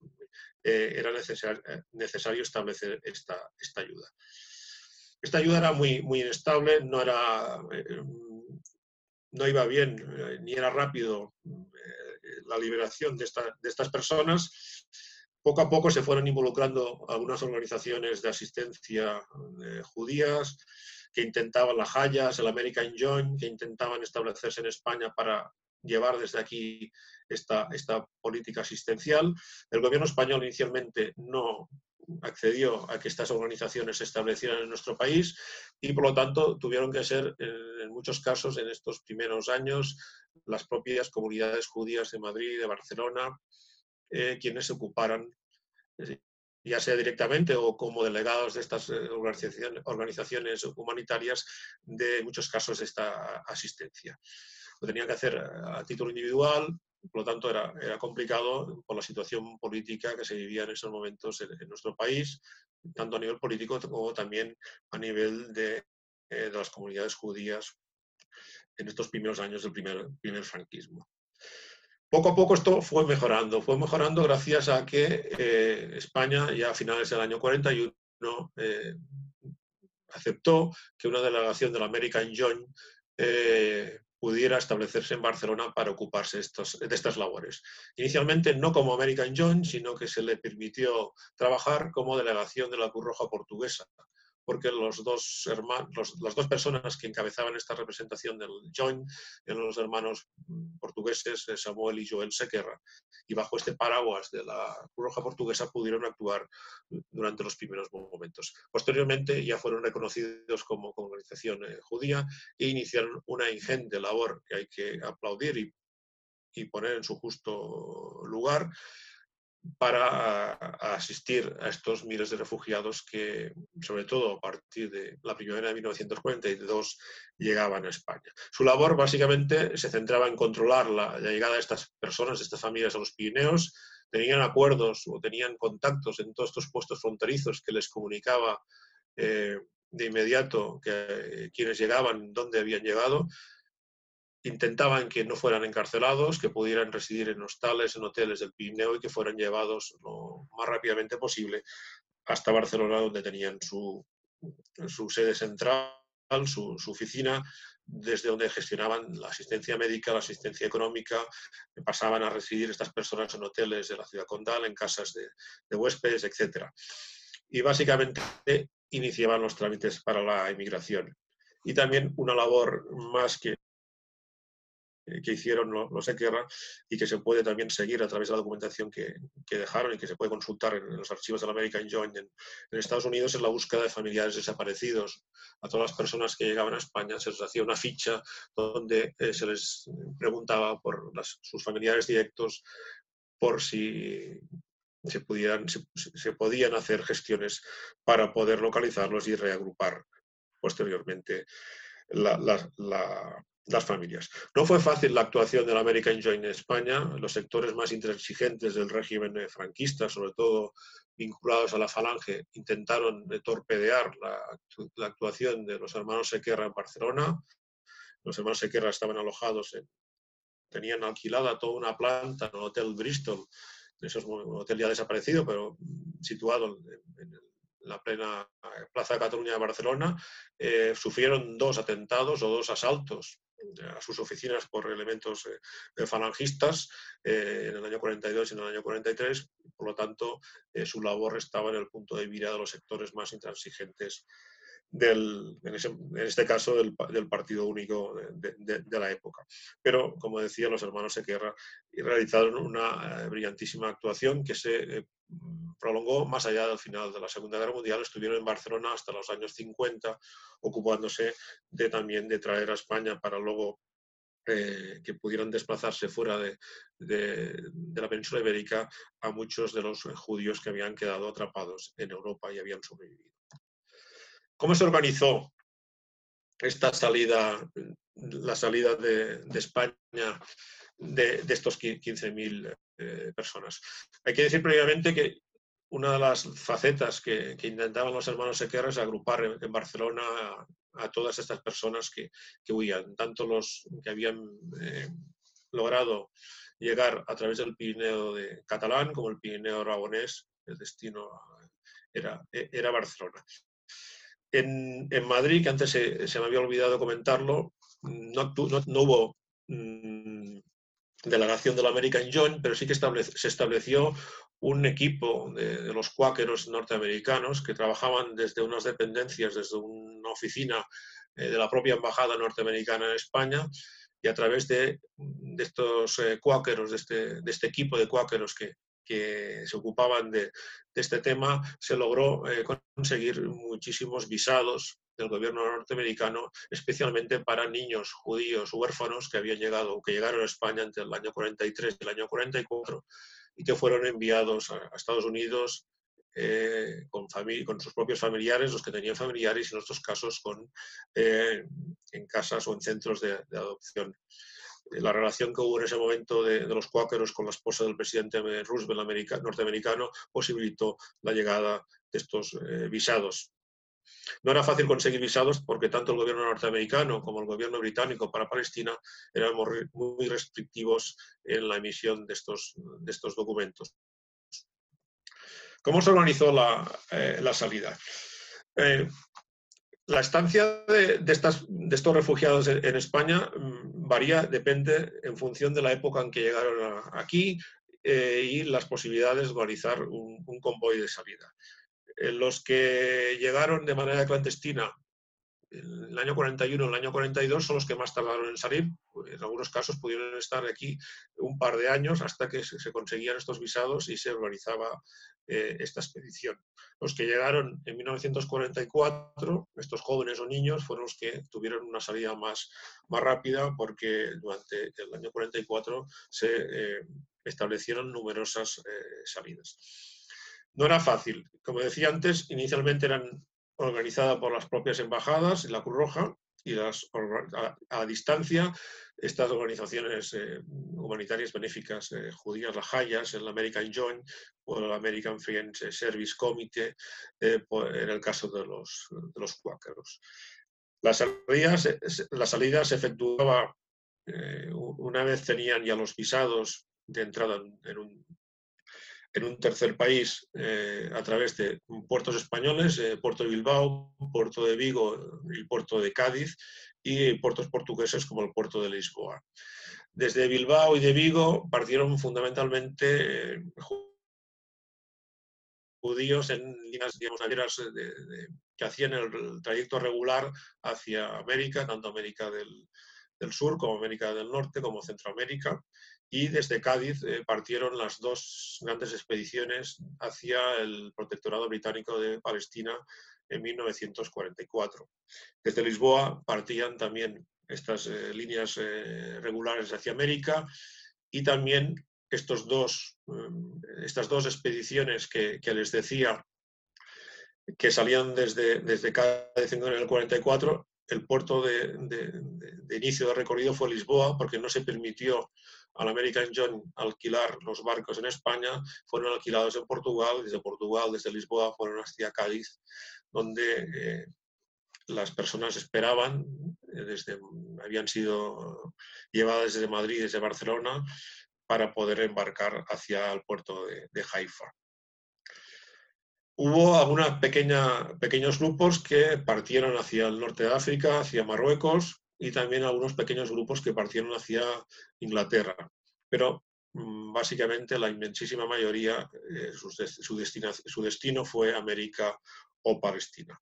eh, era necesario, eh, necesario establecer esta, esta ayuda. Esta ayuda era muy, muy inestable, no, era, no iba bien ni era rápido la liberación de, de, estas personas. Poco a poco se fueron involucrando algunas organizaciones de asistencia judías que intentaban, la Hayas, el American Joint, que intentaban establecerse en España para llevar desde aquí esta, esta política asistencial. El gobierno español inicialmente no, accedió a que estas organizaciones se establecieran en nuestro país y por lo tanto tuvieron que ser en muchos casos en estos primeros años las propias comunidades judías de Madrid y de Barcelona eh, quienes se ocuparan ya sea directamente o como delegados de estas eh, organizaciones, humanitarias, de muchos casos esta asistencia. Lo tenían que hacer a título individual, por lo tanto, era, era, complicado por la situación política que se vivía en esos momentos en, nuestro país, tanto a nivel político como también a nivel de, eh, de, las comunidades judías en estos primeros años del primer, primer franquismo. Poco a poco esto fue mejorando, fue mejorando gracias a que eh, España ya a finales del año 41 eh, aceptó que una delegación de la American Joint pudiera establecerse en Barcelona para ocuparse de estas labores. Inicialmente no como American Joint, sino que se le permitió trabajar como delegación de la Cruz Roja portuguesa, porque los dos hermanos, las dos personas que encabezaban esta representación del Joint eran los hermanos portugueses eh, Samuel y Joel Sequerra, y bajo este paraguas de la Cruz Roja Portuguesa pudieron actuar durante los primeros momentos. Posteriormente ya fueron reconocidos como, organización eh, judía e iniciaron una ingente labor que hay que aplaudir y poner en su justo lugar para asistir a estos miles de refugiados que, sobre todo a partir de la primavera de 1942, llegaban a España. Su labor básicamente se centraba en controlar la, llegada de estas personas, de estas familias a los Pirineos, tenían acuerdos o tenían contactos en todos estos puestos fronterizos que les comunicaba eh, de inmediato que quienes llegaban, dónde habían llegado, intentaban que no fueran encarcelados, que pudieran residir en hostales, en hoteles del Pirineo y que fueran llevados lo más rápidamente posible hasta Barcelona, donde tenían su, sede central, su, oficina, desde donde gestionaban la asistencia médica, la asistencia económica, pasaban a residir estas personas en hoteles de la ciudad condal, en casas de, de huéspedes, etc. Y básicamente iniciaban los trámites para la inmigración. Y también una labor más que que hicieron los Equerra y que se puede también seguir a través de la documentación que, dejaron y que se puede consultar en, los archivos del American Joint en, Estados Unidos es la búsqueda de familiares desaparecidos. A todas las personas que llegaban a España se les hacía una ficha donde eh, se les preguntaba por sus familiares directos por si se, pudieran, se, podían hacer gestiones para poder localizarlos y reagrupar posteriormente la, las familias. No fue fácil la actuación del American Joint en España. Los sectores más intransigentes del régimen franquista, sobre todo vinculados a la falange, intentaron torpedear la, actuación de los hermanos Sequerra en Barcelona. Los hermanos Sequerra estaban alojados, en, tenían alquilada toda una planta en el Hotel Bristol, eso es un hotel ya desaparecido, pero situado en, la plena eh, Plaza de Cataluña de Barcelona, eh, sufrieron dos atentados o dos asaltos a sus oficinas por elementos eh, falangistas eh, en el año 42 y en el año 43. Por lo tanto, eh, su labor estaba en el punto de mira de los sectores más intransigentes del, en, este caso del, partido único de, la época. Pero, como decía, los hermanos Sequerra realizaron una brillantísima actuación que se prolongó más allá del final de la Segunda Guerra Mundial. Estuvieron en Barcelona hasta los años 50, ocupándose de, también de traer a España para luego eh, que pudieran desplazarse fuera de, la península ibérica a muchos de los judíos que habían quedado atrapados en Europa y habían sobrevivido. ¿Cómo se organizó esta salida, la salida de, España de, estos 15.000 eh, personas? Hay que decir previamente que una de las facetas que, intentaban los hermanos Sequerra es agrupar en, Barcelona a, todas estas personas que, huían, tanto los que habían eh, logrado llegar a través del Pirineo de catalán como el Pirineo aragonés, el destino era Barcelona. En, Madrid, que antes se, me había olvidado comentarlo, no, no, hubo mm, delegación del American Joint, pero sí que se estableció un equipo de, los cuáqueros norteamericanos que trabajaban desde unas dependencias, desde una oficina eh, de la propia embajada norteamericana en España, y a través de, estos eh, cuáqueros, de este, de este, equipo de cuáqueros que, se ocupaban de, este tema, se logró eh, conseguir muchísimos visados del gobierno norteamericano, especialmente para niños judíos huérfanos que habían llegado, que llegaron a España entre el año 43 y el año 44 y que fueron enviados a, Estados Unidos eh, con, sus propios familiares, los que tenían familiares, y en otros casos con, eh, en casas o en centros de, adopción. La relación que hubo en ese momento de, los cuáqueros con la esposa del presidente Roosevelt norteamericano posibilitó la llegada de estos eh, visados. No era fácil conseguir visados porque tanto el gobierno norteamericano como el gobierno británico para Palestina eran muy restrictivos en la emisión de estos, documentos. ¿Cómo se organizó la, eh, salida? Eh, la estancia de, estos refugiados en, España mm, varía, depende en función de la época en que llegaron aquí eh, y las posibilidades de organizar un, convoy de salida. Eh, los que llegaron de manera clandestina el año 41 o el año 42 son los que más tardaron en salir. En algunos casos pudieron estar aquí un par de años hasta que se conseguían estos visados y se organizaba eh, esta expedición. Los que llegaron en 1944, estos jóvenes o niños, fueron los que tuvieron una salida más, más rápida porque durante el año 44 se eh, establecieron numerosas salidas. No era fácil. Como decía antes, inicialmente eran organizadas por las propias embajadas la Cruz Roja, y las, a, distancia estas organizaciones eh, humanitarias benéficas judías, las Hayas, el American Joint o el American Friends Service Committee, en el caso de los, de los cuáqueros. La salida se efectuaba una vez tenían ya los visados de entrada en un, en un tercer país eh, a través de puertos españoles, eh, Puerto de Bilbao, Puerto de Vigo y Puerto de Cádiz, y puertos portugueses como el Puerto de Lisboa. Desde Bilbao y de Vigo partieron fundamentalmente eh, judíos en líneas digamos, que hacían el, trayecto regular hacia América, tanto América del, del Sur como América del Norte como Centroamérica y desde Cádiz eh, partieron las dos grandes expediciones hacia el protectorado británico de Palestina en 1944. Desde Lisboa partían también estas eh, líneas eh, regulares hacia América y también estos dos, estas dos expediciones que, les decía que salían desde, desde Cádiz en el 44, el puerto de, inicio de recorrido fue Lisboa porque no se permitió al American John alquilar los barcos en España, fueron alquilados en Portugal, desde Portugal, desde Lisboa, fueron hasta Cádiz, donde eh, las personas esperaban, eh, desde, habían sido llevadas desde Madrid, desde Barcelona, para poder embarcar hacia el puerto de, Haifa. Hubo algunos pequeños grupos que partieron hacia el norte de África, hacia Marruecos, y también algunos pequeños grupos que partieron hacia Inglaterra. Pero mm, básicamente la inmensísima mayoría, eh, su, destino, fue América o Palestina.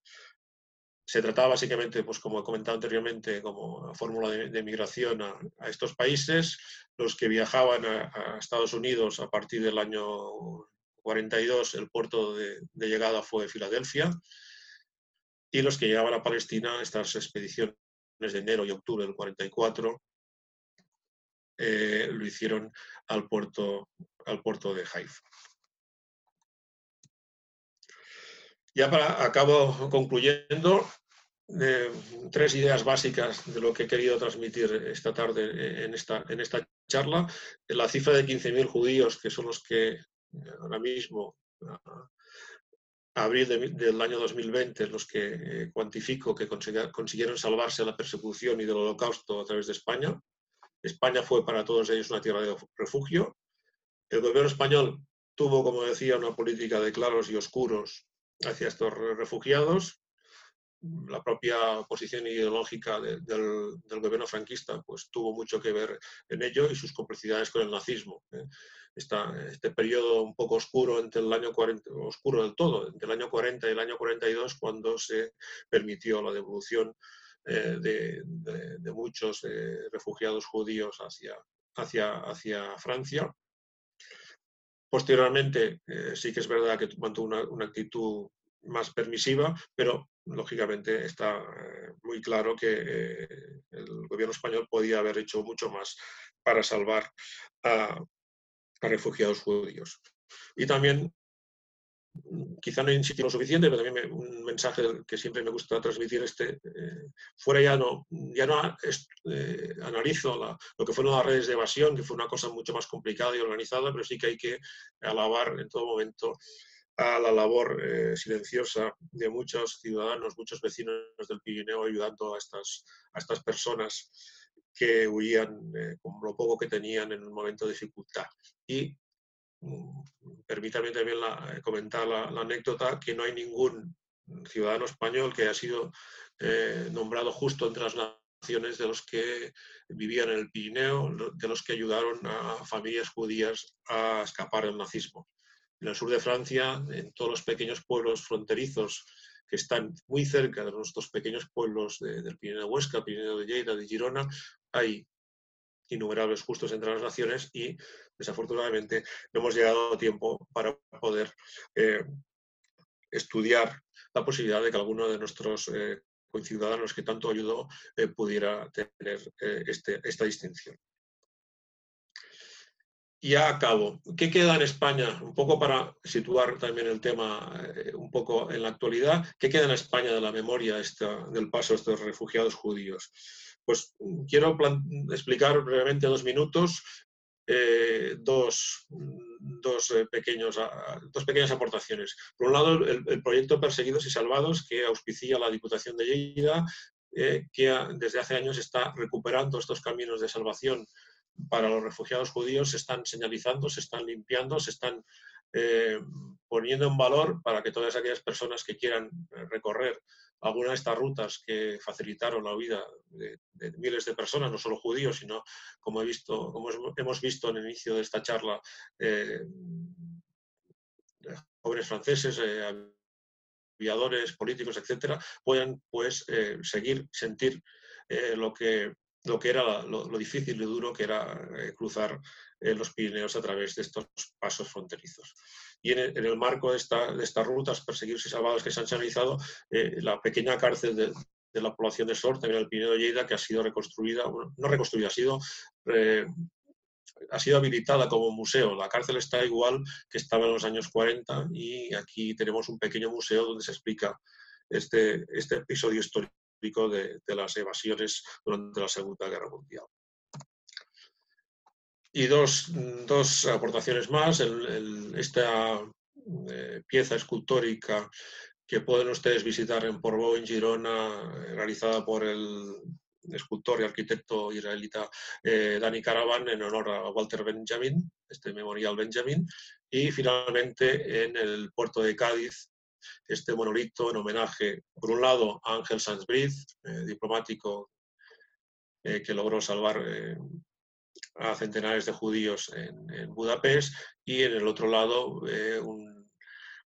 Se trataba básicamente, pues como he comentado anteriormente, como fórmula de, migración a, estos países. Los que viajaban a, Estados Unidos a partir del año 42, el puerto de, llegada fue Filadelfia. Y los que llegaban a Palestina, estas expediciones de enero y octubre del 44, eh, lo hicieron al puerto, al puerto de Haifa. Ya para acabo concluyendo, tres ideas básicas de lo que he querido transmitir esta tarde en esta, en esta charla. La cifra de 15.000 judíos, que son los que ahora mismo abril del año 2020, los que eh, cuantifico que consiguieron salvarse de la persecución y del holocausto a través de España. España fue para todos ellos una tierra de refugio. El gobierno español tuvo, como decía, una política de claros y oscuros hacia estos refugiados. La propia posición ideológica del, gobierno franquista pues, tuvo mucho que ver en ello y sus complicidades con el nazismo. Este periodo un poco oscuro entre el año 40, oscuro del todo, entre el año 40 y el año 42, cuando se permitió la devolución eh, de, muchos eh, refugiados judíos hacia, hacia, hacia Francia. Posteriormente, eh, sí que es verdad que mantuvo una, una, actitud más permisiva, pero lógicamente está muy claro que el gobierno español podía haber hecho mucho más para salvar a, refugiados judíos. Y también, quizá no insistí lo suficiente, pero también un mensaje que siempre me gusta transmitir este, eh, fuera ya no, ya no eh, analizo lo que fueron las redes de evasión, que fue una cosa mucho más complicada y organizada, pero sí que hay que alabar en todo momento a la labor eh, silenciosa de muchos ciudadanos, muchos vecinos del Pirineo ayudando a estas, a estas personas que huían eh, con lo poco que tenían en un momento de dificultad. Y mm, permítame también eh, comentar la, anécdota que no hay ningún ciudadano español que haya sido eh, nombrado justo entre las naciones de los que vivían en el Pirineo, de los que ayudaron a familias judías a escapar del nazismo. En el sur de Francia, en todos los pequeños pueblos fronterizos que están muy cerca de nuestros pequeños pueblos del Pirineo Huesca, Pirineo de Lleida, de Girona, hay innumerables justos entre las naciones y desafortunadamente no hemos llegado a tiempo para poder eh, estudiar la posibilidad de que alguno de nuestros eh, conciudadanos que tanto ayudó eh, pudiera tener este, esta distinción. ya acabo. ¿Qué queda en España? Un poco para situar también el tema eh, un poco en la actualidad. ¿Qué queda en España de la memoria esta, del paso de estos refugiados judíos? Pues quiero explicar brevemente dos minutos eh, dos, dos, eh, pequeños, dos pequeñas aportaciones. Por un lado, el, proyecto Perseguidos y Salvados, que auspicia la Diputación de Lleida, que desde hace años está recuperando estos caminos de salvación para los refugiados judíos se están señalizando, se están limpiando, se están eh, poniendo en valor para que todas aquellas personas que quieran eh, recorrer alguna de estas rutas que facilitaron la vida de, miles de personas, no solo judíos, sino como, he visto, como hemos visto en el inicio de esta charla, eh, jóvenes franceses, aviadores, políticos, etcétera, puedan pues seguir, sentir lo que lo que era lo, difícil y duro que era eh, cruzar eh, los Pirineos a través de estos pasos fronterizos. Y en el, marco de, estas rutas perseguidos y salvados que se han señalizado, eh, la pequeña cárcel de, la población de Sor, también el Pirineo de Lleida, que ha sido reconstruida, no reconstruida, ha sido, ha sido habilitada como museo. La cárcel está igual que estaba en los años 40 y aquí tenemos un pequeño museo donde se explica este, este episodio histórico de, las evasiones durante la Segunda Guerra Mundial. Y dos, dos aportaciones más. esta eh, pieza escultórica que pueden ustedes visitar en Portbou, en Girona, realizada por el escultor y arquitecto israelita eh, Dani Caravan en honor a Walter Benjamin, este memorial Benjamin, y finalmente en el puerto de Cádiz este monolito en homenaje, por un lado, a Ángel Sanz Briz, eh, diplomático eh, que logró salvar eh, a centenares de judíos en, en, Budapest, y en el otro lado un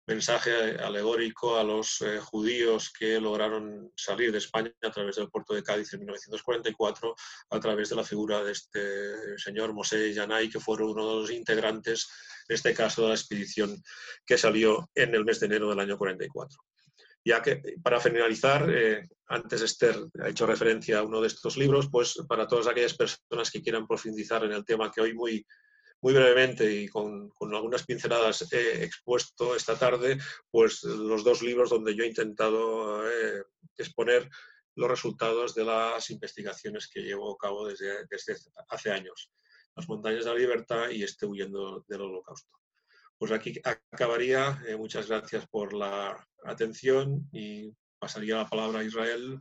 mensaje alegórico a los eh, judíos que lograron salir de España a través del puerto de Cádiz en 1944, a través de la figura de este señor Mosé Yanay, que fueron uno de los integrantes, en este caso, de la expedición que salió en el mes de enero del año 44. Ya que, para finalizar, eh, antes Esther ha hecho referencia a uno de estos libros, pues para todas aquellas personas que quieran profundizar en el tema que hoy muy muy brevemente y con, algunas pinceladas he expuesto esta tarde, pues los dos libros donde yo he intentado eh, exponer los resultados de las investigaciones que llevo a cabo desde, hace años. Las montañas de la libertad y este huyendo del holocausto. Pues aquí acabaría. Eh, muchas gracias por la atención y pasaría la palabra a Israel